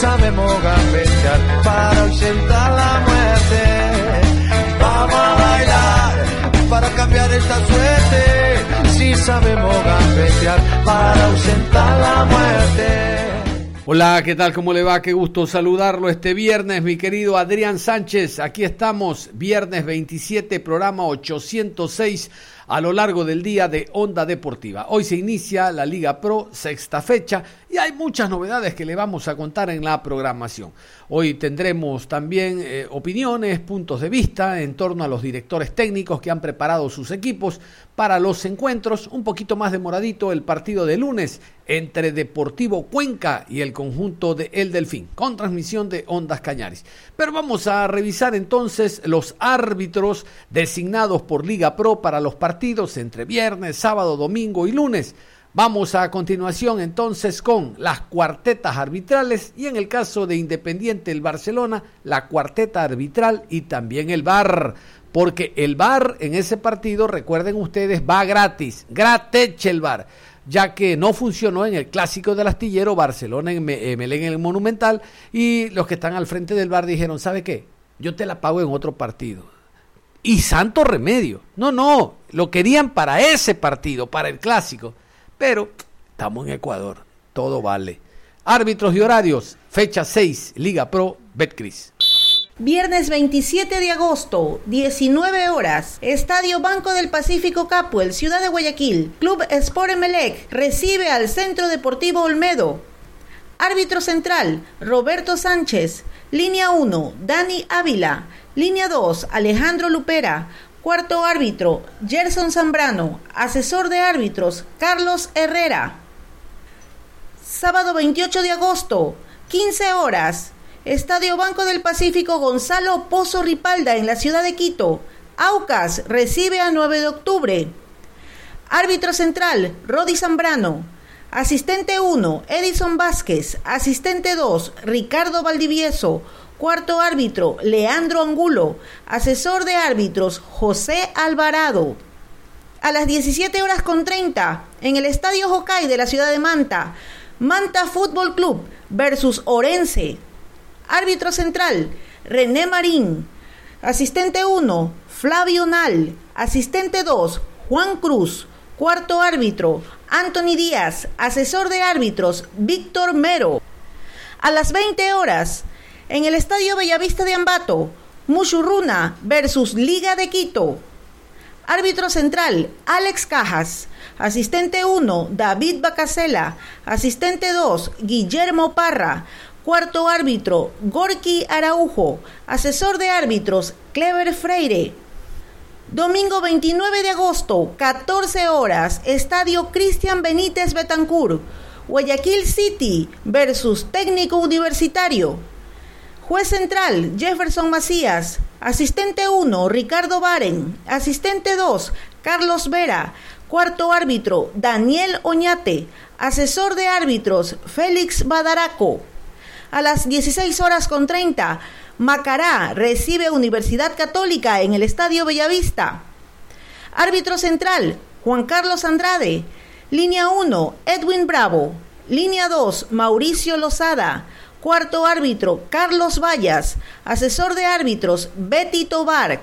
Sabemos gambetear para ausentar la muerte. Vamos a bailar para cambiar esta suerte. Si sabemos gambetear para ausentar la muerte. Hola, ¿qué tal? ¿Cómo le va? Qué gusto saludarlo este viernes, mi querido Adrián Sánchez. Aquí estamos, viernes 27, programa 806 a lo largo del día de Onda Deportiva. Hoy se inicia la Liga Pro, sexta fecha, y hay muchas novedades que le vamos a contar en la programación. Hoy tendremos también eh, opiniones, puntos de vista en torno a los directores técnicos que han preparado sus equipos para los encuentros. Un poquito más demoradito el partido de lunes entre Deportivo Cuenca y el conjunto de El Delfín, con transmisión de Ondas Cañaris. Pero vamos a revisar entonces los árbitros designados por Liga Pro para los partidos entre viernes, sábado, domingo y lunes. Vamos a continuación entonces con las cuartetas arbitrales y en el caso de Independiente el Barcelona, la cuarteta arbitral y también el VAR, porque el VAR en ese partido, recuerden ustedes, va gratis, gratis el VAR, ya que no funcionó en el clásico del astillero Barcelona en Melén en el Monumental y los que están al frente del VAR dijeron, ¿sabe qué? Yo te la pago en otro partido. Y santo remedio. No, no, lo querían para ese partido, para el clásico pero estamos en Ecuador, todo vale. Árbitros y horarios, fecha 6, Liga Pro, Betcris. Viernes 27 de agosto, 19 horas, Estadio Banco del Pacífico Capuel, Ciudad de Guayaquil. Club Sport Emelec recibe al Centro Deportivo Olmedo. Árbitro central, Roberto Sánchez. Línea 1, Dani Ávila. Línea 2, Alejandro Lupera. Cuarto árbitro, Gerson Zambrano. Asesor de árbitros, Carlos Herrera. Sábado 28 de agosto, 15 horas. Estadio Banco del Pacífico Gonzalo Pozo Ripalda en la ciudad de Quito. Aucas recibe a 9 de octubre. Árbitro central, Rodi Zambrano. Asistente 1, Edison Vázquez. Asistente 2, Ricardo Valdivieso. Cuarto árbitro, Leandro Angulo. Asesor de árbitros, José Alvarado. A las 17 horas con 30, en el Estadio Hokai de la ciudad de Manta, Manta Fútbol Club versus Orense. Árbitro central, René Marín. Asistente 1, Flavio Nal. Asistente 2, Juan Cruz. Cuarto árbitro, Anthony Díaz. Asesor de árbitros, Víctor Mero. A las 20 horas, en el Estadio Bellavista de Ambato, Mushurruna versus Liga de Quito. Árbitro central, Alex Cajas. Asistente 1, David Bacasela. Asistente 2, Guillermo Parra. Cuarto árbitro, Gorky Araujo. Asesor de árbitros, Clever Freire. Domingo 29 de agosto, 14 horas, Estadio Cristian Benítez Betancur. Guayaquil City versus Técnico Universitario. Juez central, Jefferson Macías. Asistente 1, Ricardo Baren. Asistente 2, Carlos Vera. Cuarto árbitro, Daniel Oñate. Asesor de árbitros, Félix Badaraco. A las 16 horas con 30, Macará recibe Universidad Católica en el Estadio Bellavista. Árbitro central, Juan Carlos Andrade. Línea 1, Edwin Bravo. Línea 2, Mauricio Lozada. Cuarto árbitro, Carlos Vallas. Asesor de árbitros, Betty Tobar.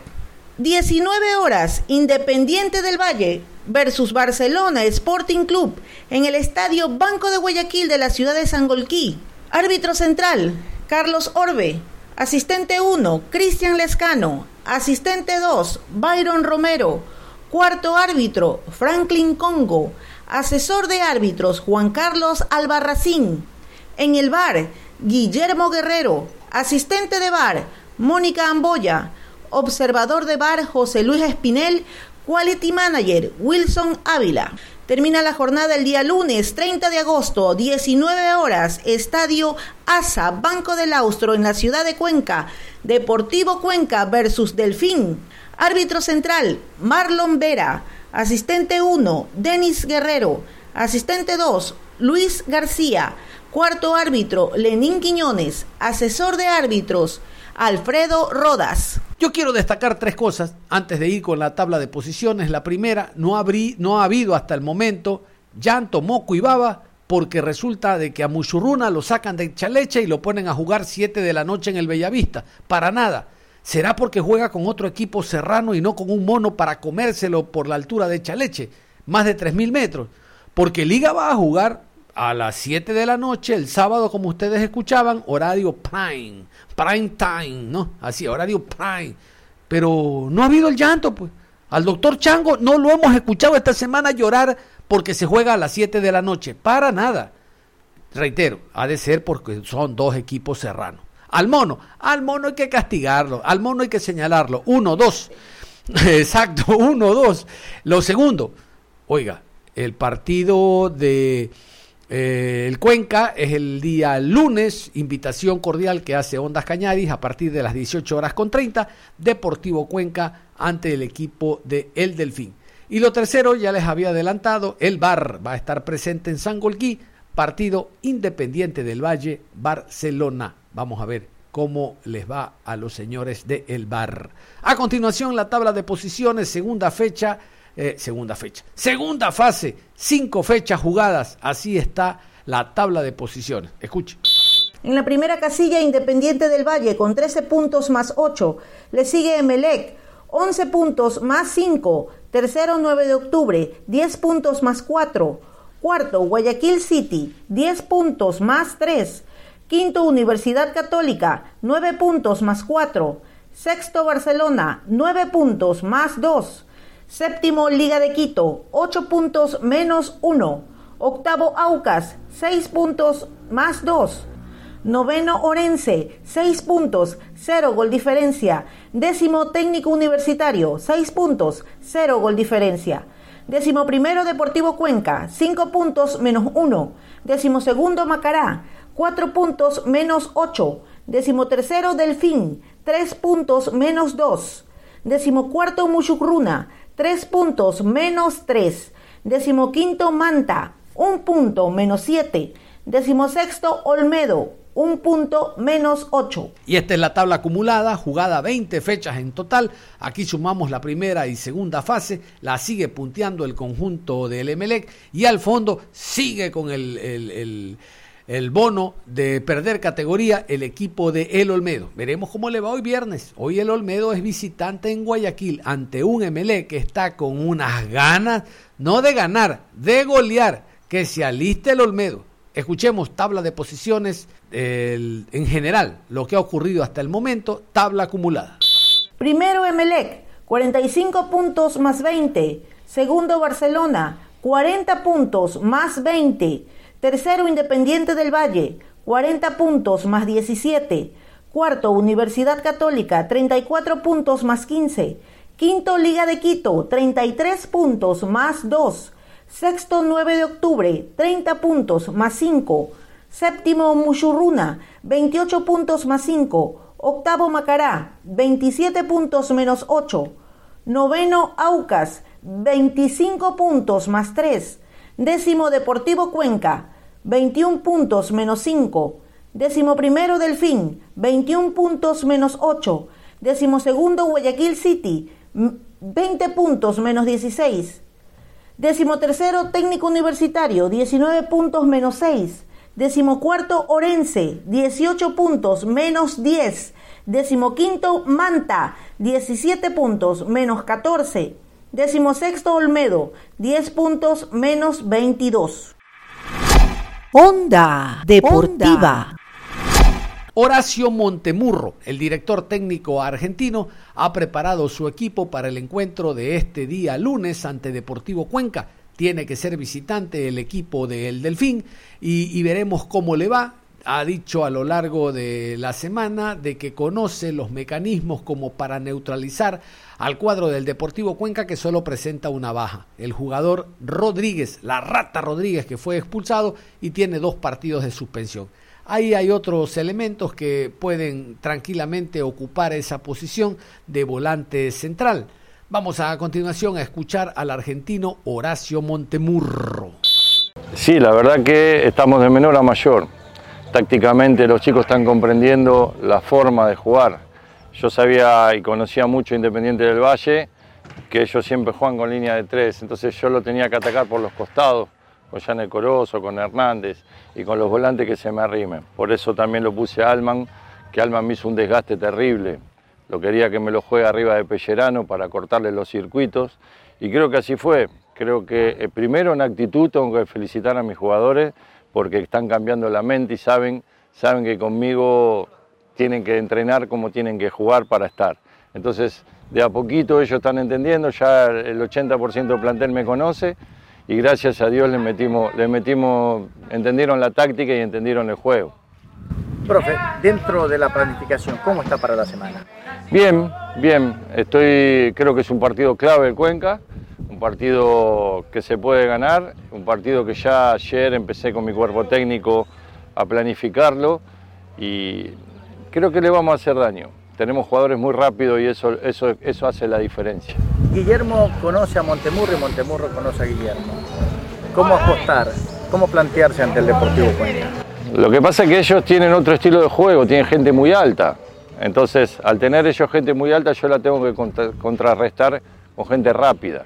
19 horas, Independiente del Valle versus Barcelona Sporting Club en el Estadio Banco de Guayaquil de la ciudad de Sangolquí. Árbitro central, Carlos Orbe. Asistente 1, Cristian Lescano. Asistente 2, Byron Romero. Cuarto árbitro, Franklin Congo. Asesor de árbitros, Juan Carlos Albarracín. En el bar, Guillermo Guerrero, asistente de bar, Mónica Amboya, observador de bar José Luis Espinel, Quality Manager Wilson Ávila. Termina la jornada el día lunes 30 de agosto, 19 horas, Estadio ASA, Banco del Austro en la ciudad de Cuenca, Deportivo Cuenca versus Delfín. Árbitro central, Marlon Vera. Asistente 1, Denis Guerrero. Asistente 2, Luis García. Cuarto árbitro, Lenín Quiñones. Asesor de árbitros, Alfredo Rodas. Yo quiero destacar tres cosas antes de ir con la tabla de posiciones. La primera, no, no ha habido hasta el momento llanto, moco y baba porque resulta de que a Muchurruna lo sacan de Chalecha y lo ponen a jugar 7 de la noche en el Bellavista. Para nada. ¿Será porque juega con otro equipo serrano y no con un mono para comérselo por la altura de Chaleche? Más de 3.000 metros. Porque Liga va a jugar a las 7 de la noche el sábado, como ustedes escuchaban, horario prime prime time, ¿no? Así, horario prime. Pero no ha habido el llanto, pues. Al doctor Chango no lo hemos escuchado esta semana llorar porque se juega a las 7 de la noche. Para nada. Reitero, ha de ser porque son dos equipos serranos. Al mono, al mono hay que castigarlo, al mono hay que señalarlo. Uno, dos. Exacto, uno, dos. Lo segundo, oiga, el partido de eh, el Cuenca es el día lunes, invitación cordial que hace Ondas Cañaris a partir de las 18 horas con 30, Deportivo Cuenca ante el equipo de El Delfín. Y lo tercero, ya les había adelantado, el VAR va a estar presente en San Golquí, partido Independiente del Valle, Barcelona. Vamos a ver cómo les va a los señores de El VAR. A continuación, la tabla de posiciones, segunda fecha eh, segunda fecha. Segunda fase, cinco fechas jugadas. Así está la tabla de posiciones. Escuche. En la primera casilla, Independiente del Valle con 13 puntos más 8. Le sigue Emelec, 11 puntos más 5. Tercero, 9 de octubre, 10 puntos más 4. Cuarto, Guayaquil City, 10 puntos más 3. Quinto, Universidad Católica, 9 puntos más 4. Sexto, Barcelona, 9 puntos más 2. Séptimo, Liga de Quito, 8 puntos menos 1. Octavo, Aucas, 6 puntos más 2. Noveno, Orense, 6 puntos, 0 gol diferencia. Décimo, Técnico Universitario, 6 puntos, 0 gol diferencia. Décimo primero, Deportivo Cuenca, 5 puntos menos 1. Décimo segundo, Macará, 4 puntos menos 8. Décimo tercero, Delfín, 3 puntos menos 2. Décimo cuarto, Muchucruna, 3 puntos menos 3. Decimoquinto Manta, un punto menos 7. Decimosexto Olmedo, un punto menos 8. Y esta es la tabla acumulada, jugada 20 fechas en total. Aquí sumamos la primera y segunda fase. La sigue punteando el conjunto del Emelec y al fondo sigue con el el bono de perder categoría el equipo de El Olmedo. Veremos cómo le va hoy viernes. Hoy El Olmedo es visitante en Guayaquil ante un MLE que está con unas ganas, no de ganar, de golear. Que se aliste el Olmedo. Escuchemos tabla de posiciones en general, lo que ha ocurrido hasta el momento, tabla acumulada. Primero Emelec, 45 puntos más 20. Segundo Barcelona, 40 puntos más 20. Tercero, Independiente del Valle, 40 puntos más 17. Cuarto, Universidad Católica, 34 puntos más 15. Quinto, Liga de Quito, 33 puntos más 2. Sexto, 9 de octubre, 30 puntos más 5. Séptimo, Muchurruna, 28 puntos más 5. Octavo, Macará, 27 puntos menos 8. Noveno, Aucas, 25 puntos más 3. Décimo Deportivo Cuenca, 21 puntos menos 5. Décimo primero Delfín, 21 puntos menos 8. Décimo segundo Guayaquil City, 20 puntos menos 16. Décimo tercero Técnico Universitario, 19 puntos menos 6. Décimo cuarto Orense, 18 puntos menos 10. Décimo quinto Manta, 17 puntos menos 14. Décimo sexto Olmedo, 10 puntos menos 22. Onda Deportiva. Horacio Montemurro, el director técnico argentino, ha preparado su equipo para el encuentro de este día lunes ante Deportivo Cuenca. Tiene que ser visitante el equipo del Delfín y, y veremos cómo le va ha dicho a lo largo de la semana de que conoce los mecanismos como para neutralizar al cuadro del Deportivo Cuenca que solo presenta una baja. El jugador Rodríguez, la rata Rodríguez que fue expulsado y tiene dos partidos de suspensión. Ahí hay otros elementos que pueden tranquilamente ocupar esa posición de volante central. Vamos a, continuación a escuchar al argentino Horacio Montemurro. Sí, la verdad que estamos de menor a mayor tácticamente los chicos están comprendiendo la forma de jugar. Yo sabía y conocía mucho Independiente del Valle, que ellos siempre juegan con línea de tres, entonces yo lo tenía que atacar por los costados, con Jan Corozo, con Hernández y con los volantes que se me arrimen. Por eso también lo puse a Alman, que Alman me hizo un desgaste terrible. Lo quería que me lo juegue arriba de Pellerano para cortarle los circuitos y creo que así fue. Creo que eh, primero en actitud tengo que felicitar a mis jugadores porque están cambiando la mente y saben, saben que conmigo tienen que entrenar como tienen que jugar para estar. Entonces, de a poquito ellos están entendiendo, ya el 80% del plantel me conoce y gracias a Dios les metimos, les metimos, entendieron la táctica y entendieron el juego. Profe, dentro de la planificación, ¿cómo está para la semana? Bien, bien. Estoy, creo que es un partido clave el Cuenca un partido que se puede ganar, un partido que ya ayer empecé con mi cuerpo técnico a planificarlo y creo que le vamos a hacer daño. Tenemos jugadores muy rápidos y eso, eso, eso hace la diferencia. Guillermo conoce a Montemurro y Montemurro conoce a Guillermo. ¿Cómo apostar? ¿Cómo plantearse ante el Deportivo Cuenca? Lo que pasa es que ellos tienen otro estilo de juego, tienen gente muy alta. Entonces, al tener ellos gente muy alta, yo la tengo que contrarrestar con gente rápida.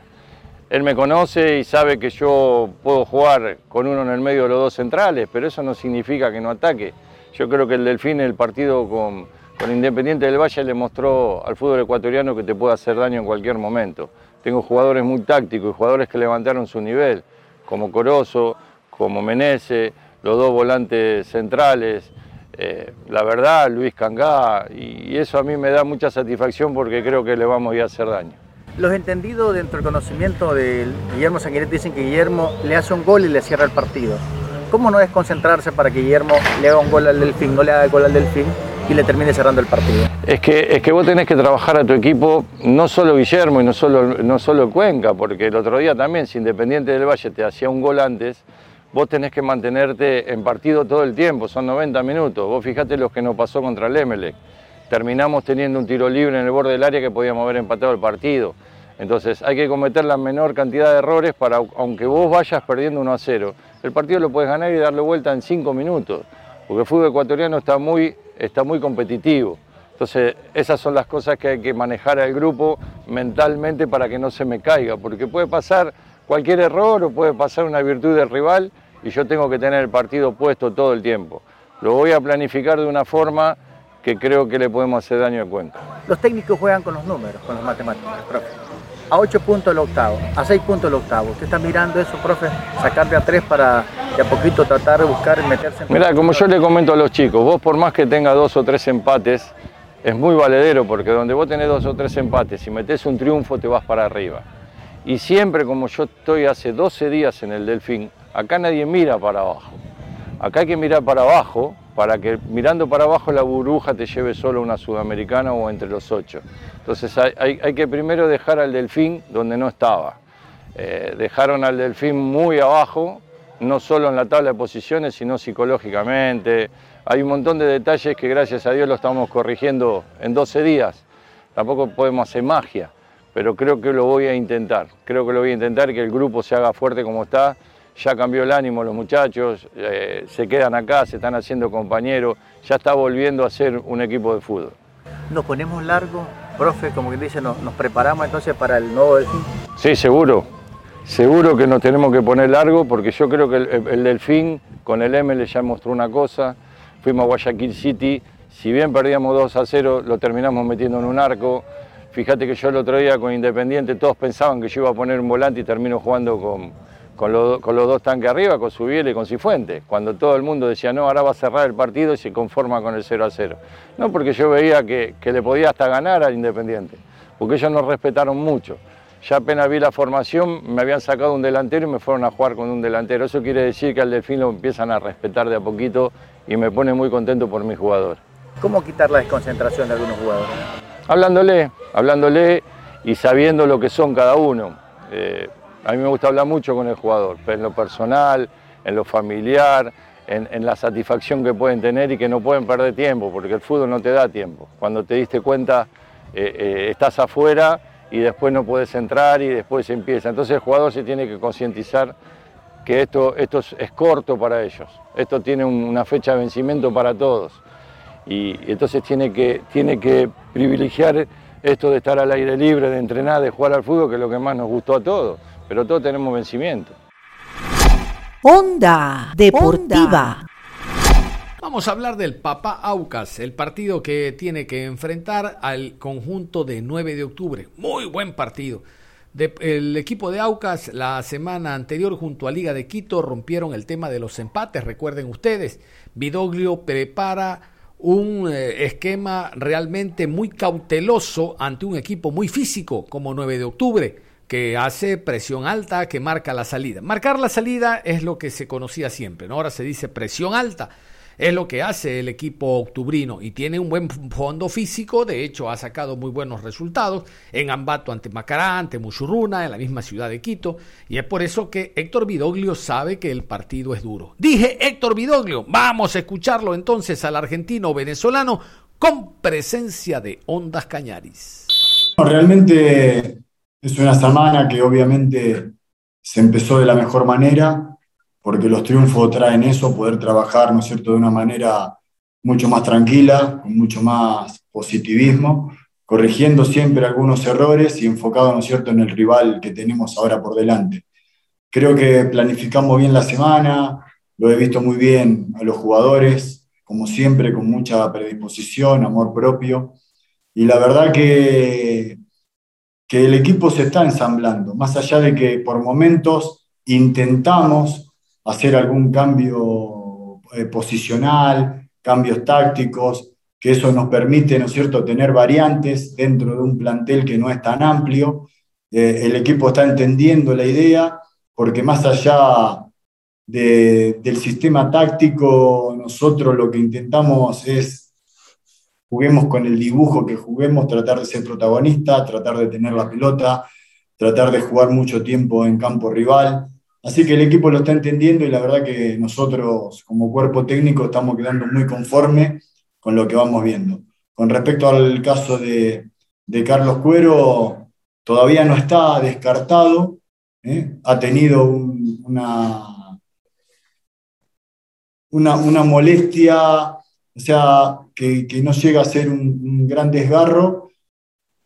Él me conoce y sabe que yo puedo jugar con uno en el medio de los dos centrales, pero eso no significa que no ataque. Yo creo que el Delfín, el partido con, Independiente del Valle, le mostró al fútbol ecuatoriano que te puede hacer daño en cualquier momento. Tengo jugadores muy tácticos y jugadores que levantaron su nivel, como Corozo, como Menese, los dos volantes centrales. Eh, la verdad, Luis Cangá, y eso a mí me da mucha satisfacción porque creo que le vamos a ir a hacer daño. Los entendidos dentro del conocimiento de Guillermo Sanguinetti dicen que Guillermo le hace un gol y le cierra el partido. ¿Cómo no es concentrarse para que Guillermo le haga un gol al Delfín, no le haga el gol al Delfín y le termine cerrando el partido? Es que, es que vos tenés que trabajar a tu equipo, no solo Guillermo y no solo, no solo Cuenca, porque el otro día también, si Independiente del Valle te hacía un gol antes, vos tenés que mantenerte en partido todo el tiempo, son 90 minutos. Vos fijate lo que nos pasó contra el Emelec terminamos teniendo un tiro libre en el borde del área que podíamos haber empatado el partido. Entonces hay que cometer la menor cantidad de errores para, aunque vos vayas perdiendo 1 a 0, el partido lo puedes ganar y darle vuelta en 5 minutos, porque el fútbol ecuatoriano está muy, está muy competitivo. Entonces esas son las cosas que hay que manejar al grupo mentalmente para que no se me caiga, porque puede pasar cualquier error o puede pasar una virtud del rival y yo tengo que tener el partido puesto todo el tiempo. Lo voy a planificar de una forma que creo que le podemos hacer daño a Cuenca. Los técnicos juegan con los números, con las matemáticas, profe. A 8 puntos el octavo, a 6 puntos el octavo. ¿Usted está mirando eso, profe? Sacarle a 3 para de a poquito tratar de buscar y meterse en... Mira, como yo le comento a los chicos, vos por más que tenga dos o tres empates, es muy valedero porque donde vos tenés dos o tres empates, si metés un triunfo te vas para arriba. Y siempre como yo estoy hace 12 días en el Delfín, acá nadie mira para abajo. Acá hay que mirar para abajo para que mirando para abajo la burbuja te lleve solo una sudamericana o entre los ocho. Entonces hay, que primero dejar al delfín donde no estaba. Eh, dejaron al delfín muy abajo, no solo en la tabla de posiciones, sino psicológicamente. Hay un montón de detalles que gracias a Dios lo estamos corrigiendo en 12 días. Tampoco podemos hacer magia, pero creo que lo voy a intentar. Creo que lo voy a intentar que el grupo se haga fuerte como está ya cambió el ánimo los muchachos, eh, se quedan acá, se están haciendo compañeros, ya está volviendo a ser un equipo de fútbol. ¿Nos ponemos largo, profe, como que dice, nos, preparamos entonces para el nuevo Delfín? Sí, seguro, seguro que nos tenemos que poner largo porque yo creo que el, Delfín con el ML ya mostró una cosa, fuimos a Guayaquil City, si bien perdíamos 2 a 0, lo terminamos metiendo en un arco. Fíjate que yo el otro día con Independiente todos pensaban que yo iba a poner un volante y termino jugando con, con, los dos tanques arriba, con Subiel y con Cifuentes, cuando todo el mundo decía, no, ahora va a cerrar el partido y se conforma con el 0 a 0. No, porque yo veía que, le podía hasta ganar al Independiente, porque ellos nos respetaron mucho. Ya apenas vi la formación, me habían sacado un delantero y me fueron a jugar con un delantero. Eso quiere decir que al Delfín lo empiezan a respetar de a poquito y me pone muy contento por mi jugador. ¿Cómo quitar la desconcentración de algunos jugadores? Hablándole, hablándole y sabiendo lo que son cada uno. Eh, a mí me gusta hablar mucho con el jugador, en lo personal, en lo familiar, en, la satisfacción que pueden tener y que no pueden perder tiempo, porque el fútbol no te da tiempo. Cuando te diste cuenta, eh, eh, estás afuera y después no puedes entrar y después empieza. Entonces el jugador se tiene que concientizar que esto, esto es, corto para ellos, esto tiene una fecha de vencimiento para todos. Y, entonces tiene que, tiene que privilegiar esto de estar al aire libre, de entrenar, de jugar al fútbol, que es lo que más nos gustó a todos, pero todos tenemos vencimiento. Onda Deportiva. Vamos a hablar del Papá Aucas, el partido que tiene que enfrentar al conjunto de 9 de octubre. Muy buen partido. el equipo de Aucas la semana anterior junto a Liga de Quito rompieron el tema de los empates, recuerden ustedes. Vidoglio prepara un eh, esquema realmente muy cauteloso ante un equipo muy físico como 9 de octubre, que hace presión alta, que marca la salida. Marcar la salida es lo que se conocía siempre, ¿no? ahora se dice presión alta es lo que hace el equipo octubrino y tiene un buen fondo físico, de hecho ha sacado muy buenos resultados en Ambato ante Macará, ante Muchurruna, en la misma ciudad de Quito, y es por eso que Héctor Vidoglio sabe que el partido es duro. Dije Héctor Vidoglio, vamos a escucharlo entonces al argentino venezolano con presencia de Ondas Cañaris. realmente es una semana que obviamente se empezó de la mejor manera, porque los triunfos traen eso, poder trabajar, ¿no es cierto?, de una manera mucho más tranquila, con mucho más positivismo, corrigiendo siempre algunos errores y enfocado, ¿no es cierto?, en el rival que tenemos ahora por delante. Creo que planificamos bien la semana, lo he visto muy bien a los jugadores, como siempre, con mucha predisposición, amor propio, y la verdad que, que el equipo se está ensamblando, más allá de que por momentos intentamos hacer algún cambio eh, posicional, cambios tácticos, que eso nos permite, ¿no es cierto?, tener variantes dentro de un plantel que no es tan amplio. Eh, el equipo está entendiendo la idea, porque más allá del sistema táctico, nosotros lo que intentamos es juguemos con el dibujo que juguemos, tratar de ser protagonista, tratar de tener la pelota, tratar de jugar mucho tiempo en campo rival. Así que el equipo lo está entendiendo y la verdad que nosotros como cuerpo técnico estamos quedando muy conforme con lo que vamos viendo. Con respecto al caso de, Carlos Cuero, todavía no está descartado, ¿eh? ha tenido una, una, molestia, o sea, que, no llega a ser un gran desgarro,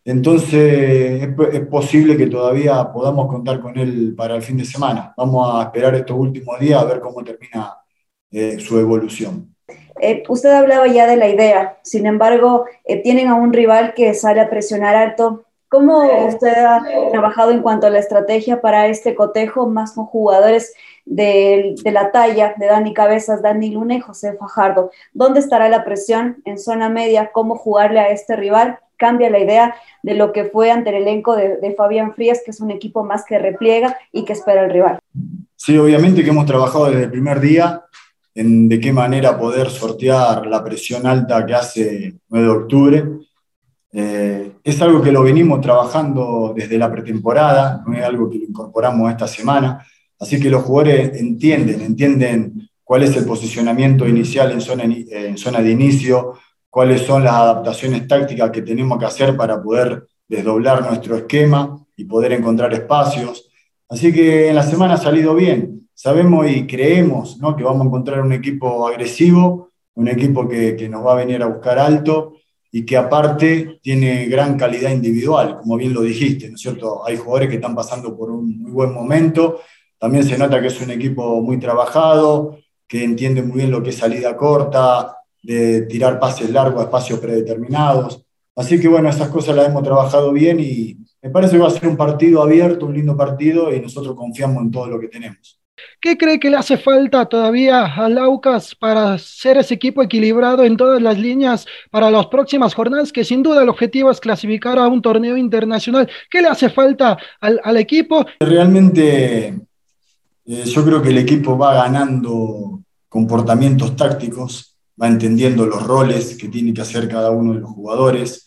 entonces es, posible que todavía podamos contar con él para el fin de semana. Vamos a esperar estos últimos días a ver cómo termina eh, su evolución. Eh, usted hablaba ya de la idea, sin embargo, eh, tienen a un rival que sale a presionar alto. ¿Cómo usted ha trabajado en cuanto a la estrategia para este cotejo, más con jugadores de, de, la talla de Dani Cabezas, Dani Luna y José Fajardo? ¿Dónde estará la presión en zona media? ¿Cómo jugarle a este rival? cambia la idea de lo que fue ante el elenco de, Fabián Frías, que es un equipo más que repliega y que espera el rival. Sí, obviamente que hemos trabajado desde el primer día en de qué manera poder sortear la presión alta que hace 9 de octubre. Eh, es algo que lo venimos trabajando desde la pretemporada, no es algo que lo incorporamos esta semana, así que los jugadores entienden, entienden cuál es el posicionamiento inicial en zona, en zona de inicio, cuáles son las adaptaciones tácticas que tenemos que hacer para poder desdoblar nuestro esquema y poder encontrar espacios. Así que en la semana ha salido bien. Sabemos y creemos ¿no? que vamos a encontrar un equipo agresivo, un equipo que, que nos va a venir a buscar alto y que aparte tiene gran calidad individual, como bien lo dijiste, ¿no es cierto? Hay jugadores que están pasando por un muy buen momento, también se nota que es un equipo muy trabajado, que entiende muy bien lo que es salida corta, de tirar pases largos a espacios predeterminados. Así que bueno, esas cosas las hemos trabajado bien y me parece que va a ser un partido abierto, un lindo partido y nosotros confiamos en todo lo que tenemos. ¿Qué cree que le hace falta todavía a Laucas para ser ese equipo equilibrado en todas las líneas para las próximas jornadas? Que sin duda el objetivo es clasificar a un torneo internacional. ¿Qué le hace falta al, equipo? Realmente eh, yo creo que el equipo va ganando comportamientos tácticos, va entendiendo los roles que tiene que hacer cada uno de los jugadores.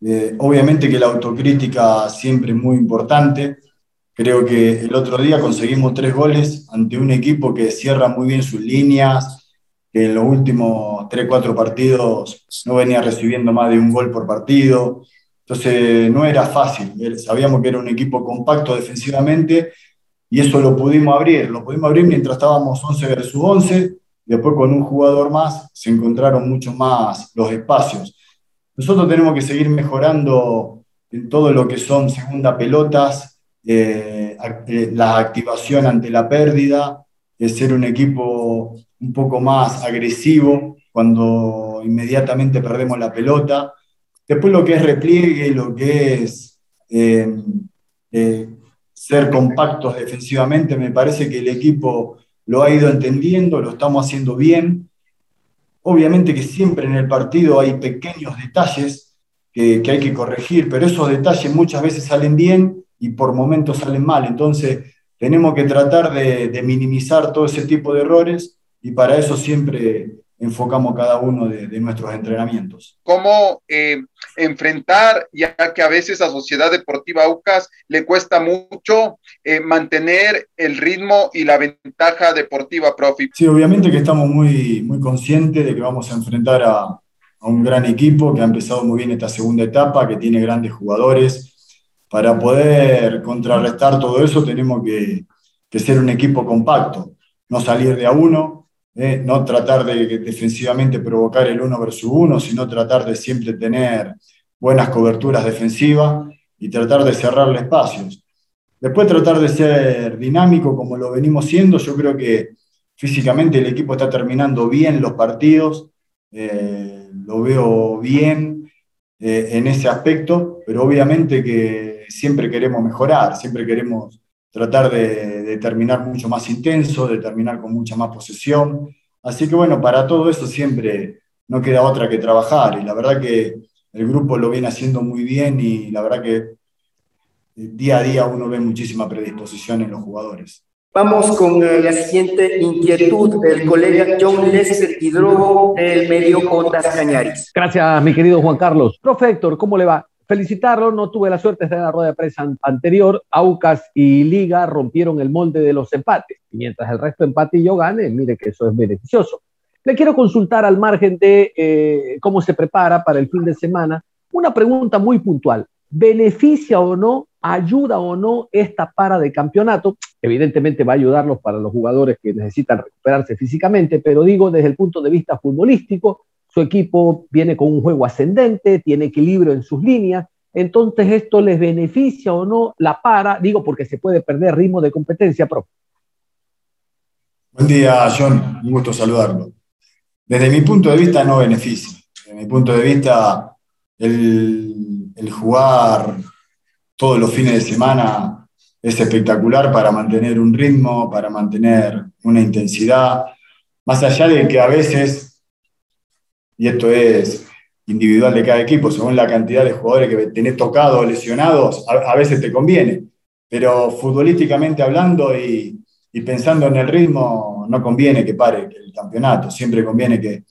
Eh, obviamente que la autocrítica siempre es muy importante. Creo que el otro día conseguimos tres goles ante un equipo que cierra muy bien sus líneas, que en los últimos tres, cuatro partidos no venía recibiendo más de un gol por partido. Entonces no era fácil. Sabíamos que era un equipo compacto defensivamente y eso lo pudimos abrir. Lo pudimos abrir mientras estábamos 11 versus 11. Después con un jugador más se encontraron mucho más los espacios. Nosotros tenemos que seguir mejorando en todo lo que son segunda pelotas, eh, eh, la activación ante la pérdida, de ser un equipo un poco más agresivo cuando inmediatamente perdemos la pelota. Después lo que es repliegue, lo que es eh, eh, ser compactos defensivamente, me parece que el equipo lo ha ido entendiendo, lo estamos haciendo bien. Obviamente que siempre en el partido hay pequeños detalles que, hay que corregir, pero esos detalles muchas veces salen bien y por momentos salen mal. Entonces tenemos que tratar de, minimizar todo ese tipo de errores y para eso siempre enfocamos cada uno de, nuestros entrenamientos. ¿Cómo eh, enfrentar, ya que a veces a Sociedad Deportiva UCAS le cuesta mucho eh, mantener el ritmo y la ventaja deportiva, profe? Sí, obviamente que estamos muy, muy conscientes de que vamos a enfrentar a, a un gran equipo que ha empezado muy bien esta segunda etapa, que tiene grandes jugadores. Para poder contrarrestar todo eso tenemos que, que ser un equipo compacto, no salir de a uno, ¿eh? no tratar de defensivamente provocar el uno versus uno, sino tratar de siempre tener buenas coberturas defensivas y tratar de cerrarle espacios. Después tratar de ser dinámico como lo venimos siendo, yo creo que físicamente el equipo está terminando bien los partidos, eh, lo veo bien eh, en ese aspecto, pero obviamente que siempre queremos mejorar, siempre queremos tratar de, terminar mucho más intenso, de terminar con mucha más posesión. Así que bueno, para todo eso siempre no queda otra que trabajar y la verdad que el grupo lo viene haciendo muy bien y la verdad que eh, día a día uno ve muchísima predisposición en los jugadores. Vamos con eh, la siguiente inquietud del colega John Lester Hidrogo del medio Ondas Cañaris. Gracias, mi querido Juan Carlos. Profe Héctor, ¿cómo le va? Felicitarlo, no tuve la suerte de estar en la rueda de prensa anterior, Aucas y Liga rompieron el molde de los empates, mientras el resto empate y yo gane, mire que eso es beneficioso. Le quiero consultar al margen de eh, cómo se prepara para el fin de semana, una pregunta muy puntual. ¿Beneficia o no, ayuda o no esta para de campeonato? Evidentemente va a ayudarlos para los jugadores que necesitan recuperarse físicamente, pero digo desde el punto de vista futbolístico, su equipo viene con un juego ascendente, tiene equilibrio en sus líneas, entonces esto les beneficia o no la para, digo porque se puede perder ritmo de competencia, profe. Buen día, John, un gusto saludarlo. Desde mi punto de vista no beneficia. Desde mi punto de vista, el jugar todos los fines de semana es espectacular para mantener un ritmo, para mantener una intensidad, más allá de que a veces y esto es individual de cada equipo, según la cantidad de jugadores que tenés tocados lesionados, a, veces te conviene, pero futbolísticamente hablando y, pensando en el ritmo, no conviene que pare el campeonato, siempre conviene que,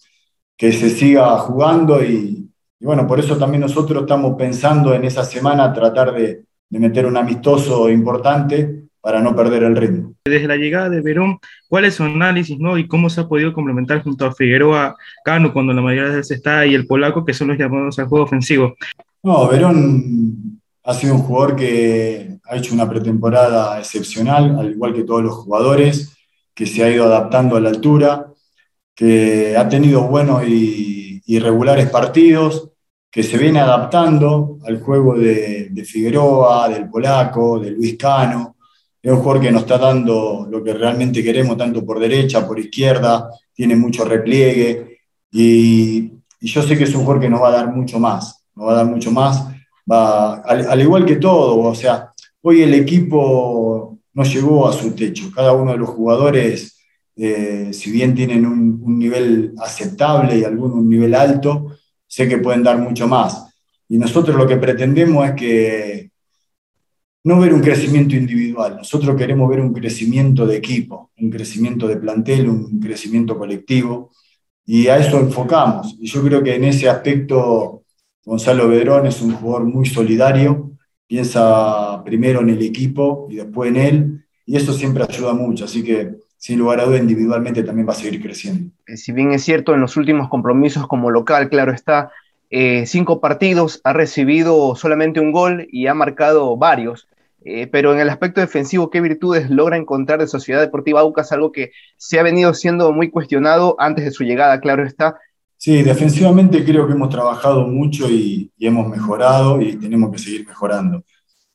se siga jugando y, bueno, por eso también nosotros estamos pensando en esa semana tratar de meter un amistoso importante para no perder el ritmo. Desde la llegada de Verón, ¿cuál es su análisis ¿no? y cómo se ha podido complementar junto a Figueroa, Cano, cuando la mayoría de veces está, y el polaco, que son los llamados al juego ofensivo? No, Verón ha sido un jugador que ha hecho una pretemporada excepcional, al igual que todos los jugadores, que se ha ido adaptando a la altura, que ha tenido buenos y, y regulares partidos, que se viene adaptando al juego de, de Figueroa, del polaco, de Luis Cano es un jugador que nos está dando lo que realmente queremos, tanto por derecha, por izquierda, tiene mucho repliegue. Y, yo sé que es un jugador que nos va a dar mucho más, nos va a dar mucho más, va, al, igual que todo, o sea, hoy el equipo no llegó a su techo, cada uno de los jugadores, eh, si bien tienen un, nivel aceptable y algunos un nivel alto, sé que pueden dar mucho más. Y nosotros lo que pretendemos es que no ver un crecimiento individual, nosotros queremos ver un crecimiento de equipo, un crecimiento de plantel, un crecimiento colectivo, y a eso enfocamos. Y yo creo que en ese aspecto Gonzalo Bedrón es un jugador muy solidario, piensa primero en el equipo y después en él, y eso siempre ayuda mucho, así que sin lugar a duda individualmente también va a seguir creciendo. Eh, si bien es cierto, en los últimos compromisos como local, claro está, eh, cinco partidos, ha recibido solamente un gol y ha marcado varios. Eh, pero en el aspecto defensivo, ¿qué virtudes logra encontrar de Sociedad Deportiva Aucas? Algo que se ha venido siendo muy cuestionado antes de su llegada, claro está. Sí, defensivamente creo que hemos trabajado mucho y, hemos mejorado y tenemos que seguir mejorando.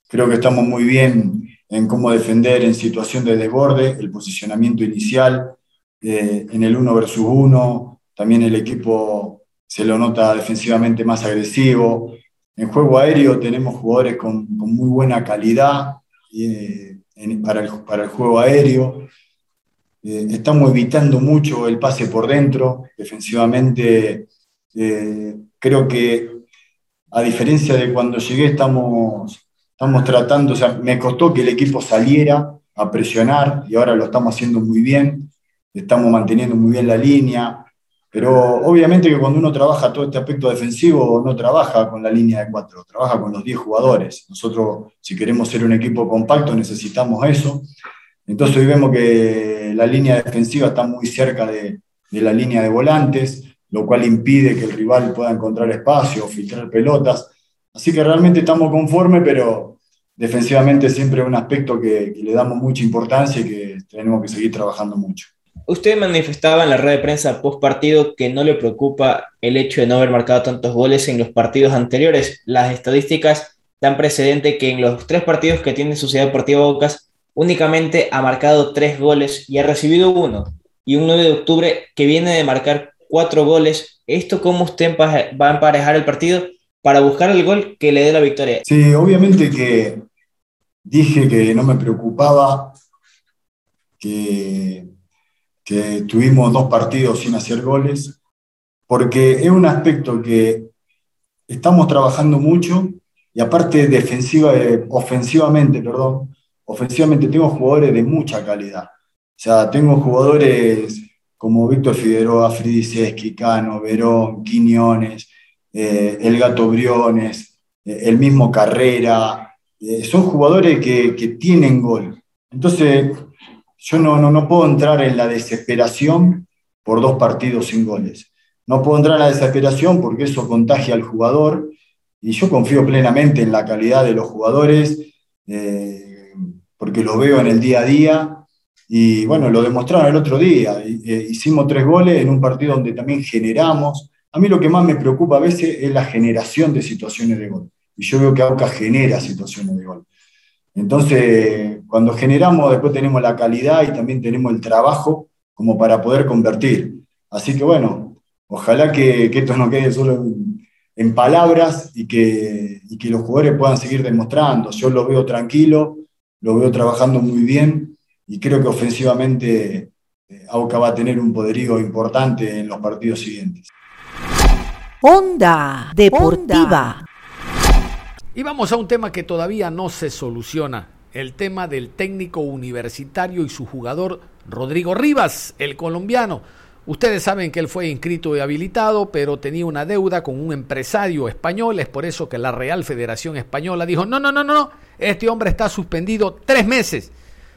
Creo que estamos muy bien en cómo defender en situación de desborde, el posicionamiento inicial, eh, en el uno versus uno, también el equipo se lo nota defensivamente más agresivo. En juego aéreo tenemos jugadores con, muy buena calidad eh, para, el, juego aéreo. Eh, estamos evitando mucho el pase por dentro. Defensivamente, eh, creo que a diferencia de cuando llegué, estamos, estamos tratando, o sea, me costó que el equipo saliera a presionar y ahora lo estamos haciendo muy bien. Estamos manteniendo muy bien la línea, pero obviamente que cuando uno trabaja todo este aspecto defensivo, no trabaja con la línea de cuatro, trabaja con los 10 jugadores. Nosotros, si queremos ser un equipo compacto, necesitamos eso. Entonces hoy vemos que la línea defensiva está muy cerca de, la línea de volantes, lo cual impide que el rival pueda encontrar espacio, filtrar pelotas. Así que realmente estamos conformes, pero defensivamente siempre es un aspecto que le damos mucha importancia y que tenemos que seguir trabajando mucho. Usted manifestaba en la red de prensa post partido que no le preocupa el hecho de no haber marcado tantos goles en los partidos anteriores. Las estadísticas dan precedente que en los tres partidos que tiene Sociedad Deportiva Bocas únicamente ha marcado tres goles y ha recibido uno. Y un 9 de octubre que viene de marcar cuatro goles. ¿Esto cómo usted va a emparejar el partido para buscar el gol que le dé la victoria? Sí, obviamente que dije que no me preocupaba que que tuvimos dos partidos sin hacer goles, porque es un aspecto que estamos trabajando mucho y aparte defensiva, eh, ofensivamente, perdón, ofensivamente tengo jugadores de mucha calidad. O sea, tengo jugadores como Víctor Figueroa, Fridiseski, Cano, Verón, Quiñones, eh, El Gato Briones, eh, el mismo Carrera. son jugadores que, que tienen gol. Entonces, yo no, no, no puedo entrar en la desesperación por dos partidos sin goles. No puedo entrar en la desesperación porque eso contagia al jugador y yo confío plenamente en la calidad de los jugadores eh, porque lo veo en el día a día y bueno, lo demostraron el otro día. Eh, hicimos tres goles en un partido donde también generamos. A mí lo que más me preocupa a veces es la generación de situaciones de gol. Y yo veo que AUCA genera situaciones de gol. Entonces, cuando generamos, después tenemos la calidad y también tenemos el trabajo como para poder convertir. Así que bueno, ojalá que, esto no quede solo en, palabras y que, que los jugadores puedan seguir demostrando. Yo lo veo tranquilo, lo veo trabajando muy bien y creo que ofensivamente eh, Auca va a tener un poderío importante en los partidos siguientes. Onda Deportiva. Y vamos a un tema que todavía no se soluciona, el tema del técnico universitario y su jugador Rodrigo Rivas, el colombiano. Ustedes saben que él fue inscrito y habilitado, pero tenía una deuda con un empresario español. Es por eso que la Real Federación Española dijo, no, no, no, no, no, este hombre está suspendido tres meses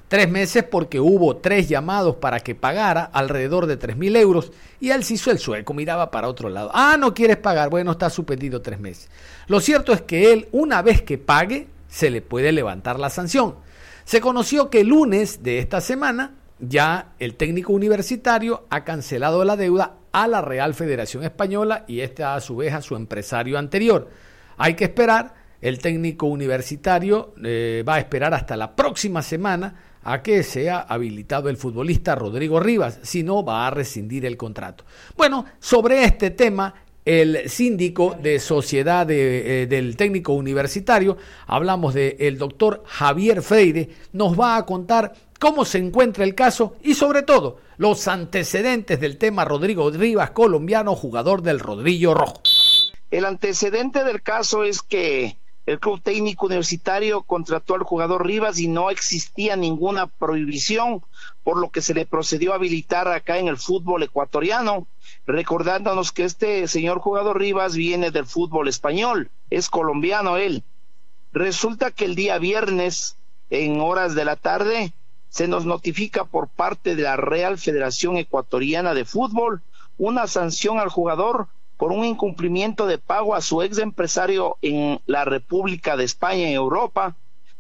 Tres meses porque hubo tres llamados para que pagara alrededor de tres mil euros y hizo el sueco, miraba para otro lado. Ah, no quieres pagar, bueno, está suspendido tres meses. Lo cierto es que él, una vez que pague, se le puede levantar la sanción. Se conoció que el lunes de esta semana ya el técnico universitario ha cancelado la deuda a la Real Federación Española y este a su vez a su empresario anterior. Hay que esperar, el técnico universitario eh, va a esperar hasta la próxima semana a que sea habilitado el futbolista Rodrigo Rivas, si no va a rescindir el contrato. Bueno, sobre este tema, el síndico de sociedad eh, del técnico universitario, hablamos del el doctor Javier Freire, nos va a contar cómo se encuentra el caso y sobre todo los antecedentes del tema Rodrigo Rivas, colombiano, jugador del Rodrillo Rojo. El antecedente del caso es que el club técnico universitario contrató al jugador Rivas y no existía ninguna prohibición, por lo que se le procedió a habilitar acá en el fútbol ecuatoriano, recordándonos que este señor jugador Rivas viene del fútbol español, es colombiano él. Resulta que el día viernes, en horas de la tarde, se nos notifica por parte de la Real Federación Ecuatoriana de Fútbol una sanción al jugador por un incumplimiento de pago a su ex empresario en la República de España en Europa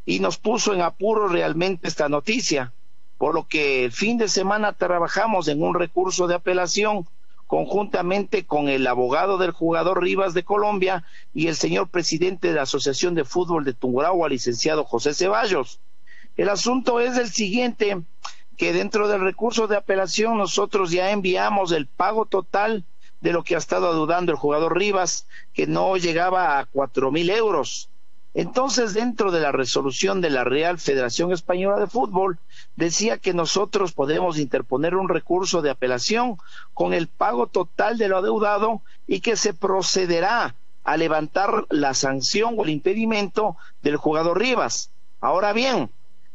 y nos puso en apuro realmente esta noticia, por lo que el fin de semana trabajamos en un recurso de apelación conjuntamente con el abogado del jugador Rivas de Colombia y el señor presidente de la Asociación de Fútbol de Tungurahua, licenciado José Ceballos. El asunto es el siguiente, que dentro del recurso de apelación nosotros ya enviamos el pago total de lo que ha estado dudando el jugador Rivas, que no llegaba a cuatro mil euros. Entonces, dentro de la resolución de la Real Federación Española de Fútbol, decía que nosotros podemos interponer un recurso de apelación con el pago total de lo adeudado y que se procederá a levantar la sanción o el impedimento del jugador Rivas. Ahora bien,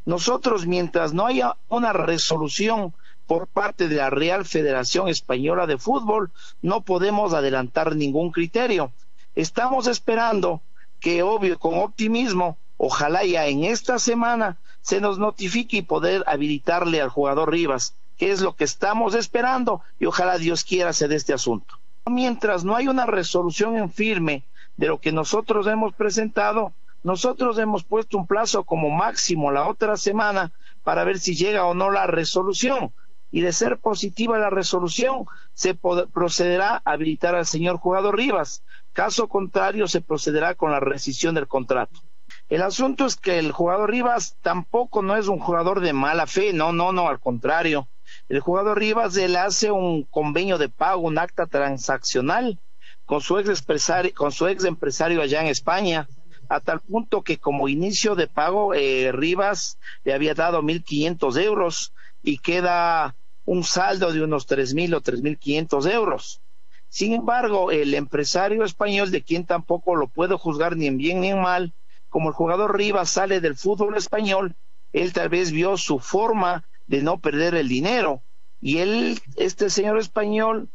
nosotros mientras no haya una resolución por parte de la Real Federación Española de Fútbol, no podemos adelantar ningún criterio. Estamos esperando que, obvio, con optimismo, ojalá ya en esta semana se nos notifique y poder habilitarle al jugador Rivas, que es lo que estamos esperando y ojalá Dios quiera de este asunto. Mientras no hay una resolución en firme de lo que nosotros hemos presentado, nosotros hemos puesto un plazo como máximo la otra semana para ver si llega o no la resolución y de ser positiva la resolución, se procederá a habilitar al señor jugador Rivas. Caso contrario, se procederá con la rescisión del contrato. El asunto es que el jugador Rivas tampoco no es un jugador de mala fe, no, no, no, al contrario. El jugador Rivas él hace un convenio de pago, un acta transaccional con su ex empresario, con su ex empresario allá en España, a tal punto que como inicio de pago eh, Rivas le había dado mil quinientos euros y queda un saldo de unos tres mil o tres mil quinientos euros. Sin embargo, el empresario español, de quien tampoco lo puedo juzgar ni en bien ni en mal, como el jugador Rivas sale del fútbol español, él tal vez vio su forma de no perder el dinero. Y él, este señor español,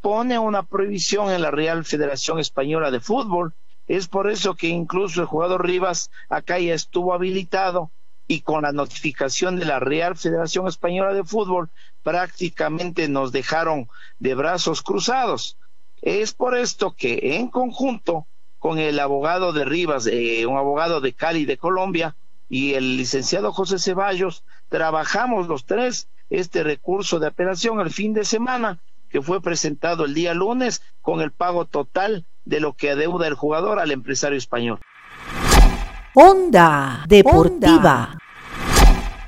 pone una prohibición en la Real Federación Española de Fútbol. Es por eso que incluso el jugador Rivas acá ya estuvo habilitado y con la notificación de la Real Federación Española de Fútbol prácticamente nos dejaron de brazos cruzados. Es por esto que en conjunto con el abogado de Rivas, eh, un abogado de Cali de Colombia, y el licenciado José Ceballos, trabajamos los tres este recurso de apelación el fin de semana que fue presentado el día lunes con el pago total de lo que adeuda el jugador al empresario español. Onda Deportiva.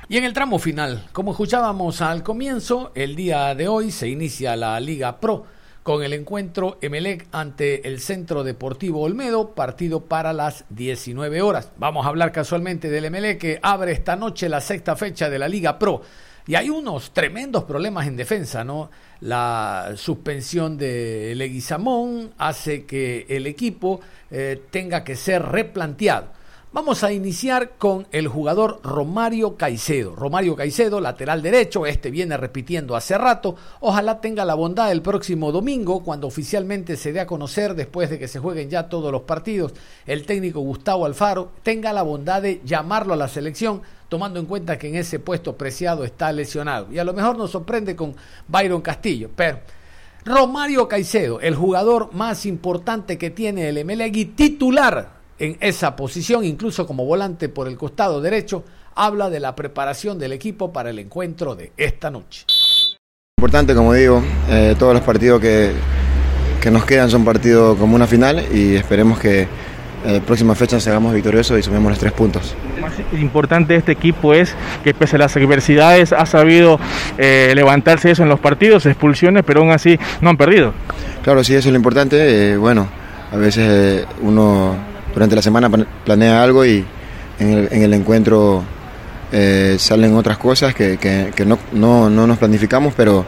Y en el tramo final, como escuchábamos al comienzo, el día de hoy se inicia la Liga Pro con el encuentro Emelec ante el Centro Deportivo Olmedo, partido para las 19 horas. Vamos a hablar casualmente del Emelec que abre esta noche la sexta fecha de la Liga Pro. Y hay unos tremendos problemas en defensa, ¿no? La suspensión de Leguizamón hace que el equipo eh, tenga que ser replanteado. Vamos a iniciar con el jugador Romario Caicedo. Romario Caicedo, lateral derecho, este viene repitiendo hace rato. Ojalá tenga la bondad el próximo domingo, cuando oficialmente se dé a conocer, después de que se jueguen ya todos los partidos, el técnico Gustavo Alfaro tenga la bondad de llamarlo a la selección, tomando en cuenta que en ese puesto preciado está lesionado. Y a lo mejor nos sorprende con Byron Castillo, pero Romario Caicedo, el jugador más importante que tiene el MLG titular en esa posición, incluso como volante por el costado derecho, habla de la preparación del equipo para el encuentro de esta noche. Importante, como digo, eh, todos los partidos que, que, nos quedan son partidos como una final y esperemos que en la próxima fecha seamos victoriosos y sumemos los tres puntos. Lo más importante de este equipo es que pese a las adversidades ha sabido eh, levantarse eso en los partidos, expulsiones, pero aún así no han perdido. Claro, sí, eso es lo importante. Eh, bueno, a veces uno durante la semana planea algo y en el, encuentro eh, salen otras cosas que, no, nos planificamos, pero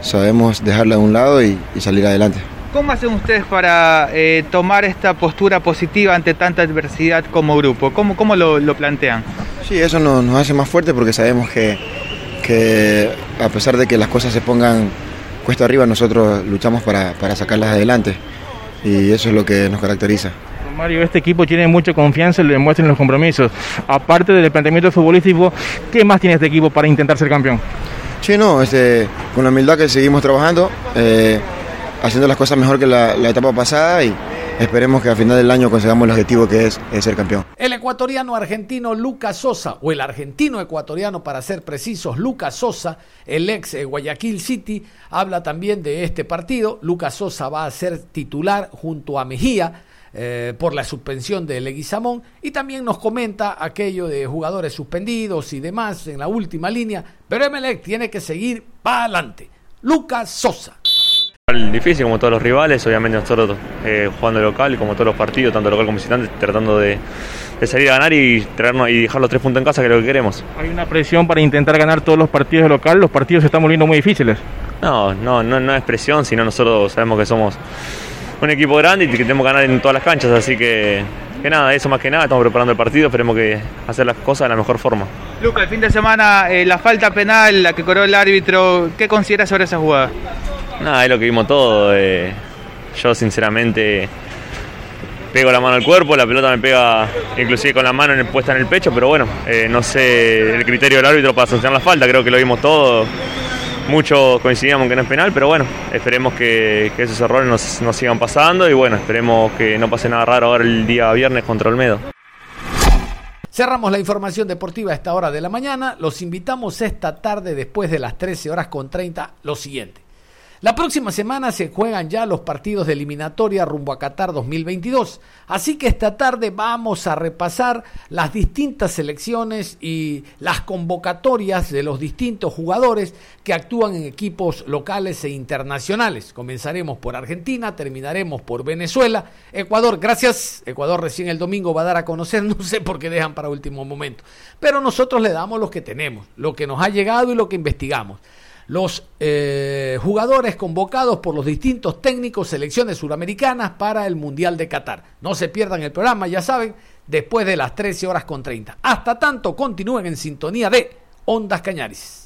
sabemos dejarla a un lado y, salir adelante. ¿Cómo hacen ustedes para eh, tomar esta postura positiva ante tanta adversidad como grupo? ¿Cómo, cómo lo, lo plantean? Sí, eso nos, nos, hace más fuerte porque sabemos que, que, a pesar de que las cosas se pongan cuesta arriba, nosotros luchamos para, para sacarlas adelante y eso es lo que nos caracteriza. Mario, este equipo tiene mucha confianza y lo demuestra en los compromisos. Aparte del planteamiento futbolístico, ¿qué más tiene este equipo para intentar ser campeón? Sí, no, este, con la humildad que seguimos trabajando, eh, haciendo las cosas mejor que la, la, etapa pasada y esperemos que al final del año consigamos el objetivo que es, es, ser campeón. El ecuatoriano argentino Lucas Sosa, o el argentino ecuatoriano para ser precisos, Lucas Sosa, el ex Guayaquil City, habla también de este partido. Lucas Sosa va a ser titular junto a Mejía. Eh, por la suspensión de Leguizamón y también nos comenta aquello de jugadores suspendidos y demás en la última línea, pero Emelec tiene que seguir para adelante. Lucas Sosa. Difícil como todos los rivales, obviamente nosotros eh, jugando local, como todos los partidos, tanto local como visitante, tratando de, de, salir a ganar y, traernos, y dejar los tres puntos en casa, que es lo que queremos. ¿Hay una presión para intentar ganar todos los partidos de local? Los partidos se están volviendo muy difíciles. No, no, no, no es presión, sino nosotros sabemos que somos un equipo grande y que tenemos que ganar en todas las canchas, así que, que nada, eso más que nada, estamos preparando el partido, esperemos que hacer las cosas de la mejor forma. Luca, el fin de semana, eh, la falta penal, la que cobró el árbitro, ¿qué consideras sobre esa jugada? Nada, es lo que vimos todo. Eh, yo sinceramente pego la mano al cuerpo, la pelota me pega inclusive con la mano en el, puesta en el pecho, pero bueno, eh, no sé el criterio del árbitro para sancionar la falta, creo que lo vimos todo. Muchos coincidíamos que no es penal, pero bueno, esperemos que, esos errores nos, nos, sigan pasando y bueno, esperemos que no pase nada raro ahora el día viernes contra Olmedo. Cerramos la información deportiva a esta hora de la mañana. Los invitamos esta tarde, después de las 13 horas con 30, lo siguiente. La próxima semana se juegan ya los partidos de eliminatoria rumbo a Qatar 2022. Así que esta tarde vamos a repasar las distintas selecciones y las convocatorias de los distintos jugadores que actúan en equipos locales e internacionales. Comenzaremos por Argentina, terminaremos por Venezuela, Ecuador. Gracias. Ecuador recién el domingo va a dar a conocer, no sé por qué dejan para último momento. Pero nosotros le damos lo que tenemos, lo que nos ha llegado y lo que investigamos los eh, jugadores convocados por los distintos técnicos, selecciones suramericanas para el Mundial de Qatar. No se pierdan el programa, ya saben, después de las 13 horas con 30. Hasta tanto, continúen en sintonía de Ondas Cañaris.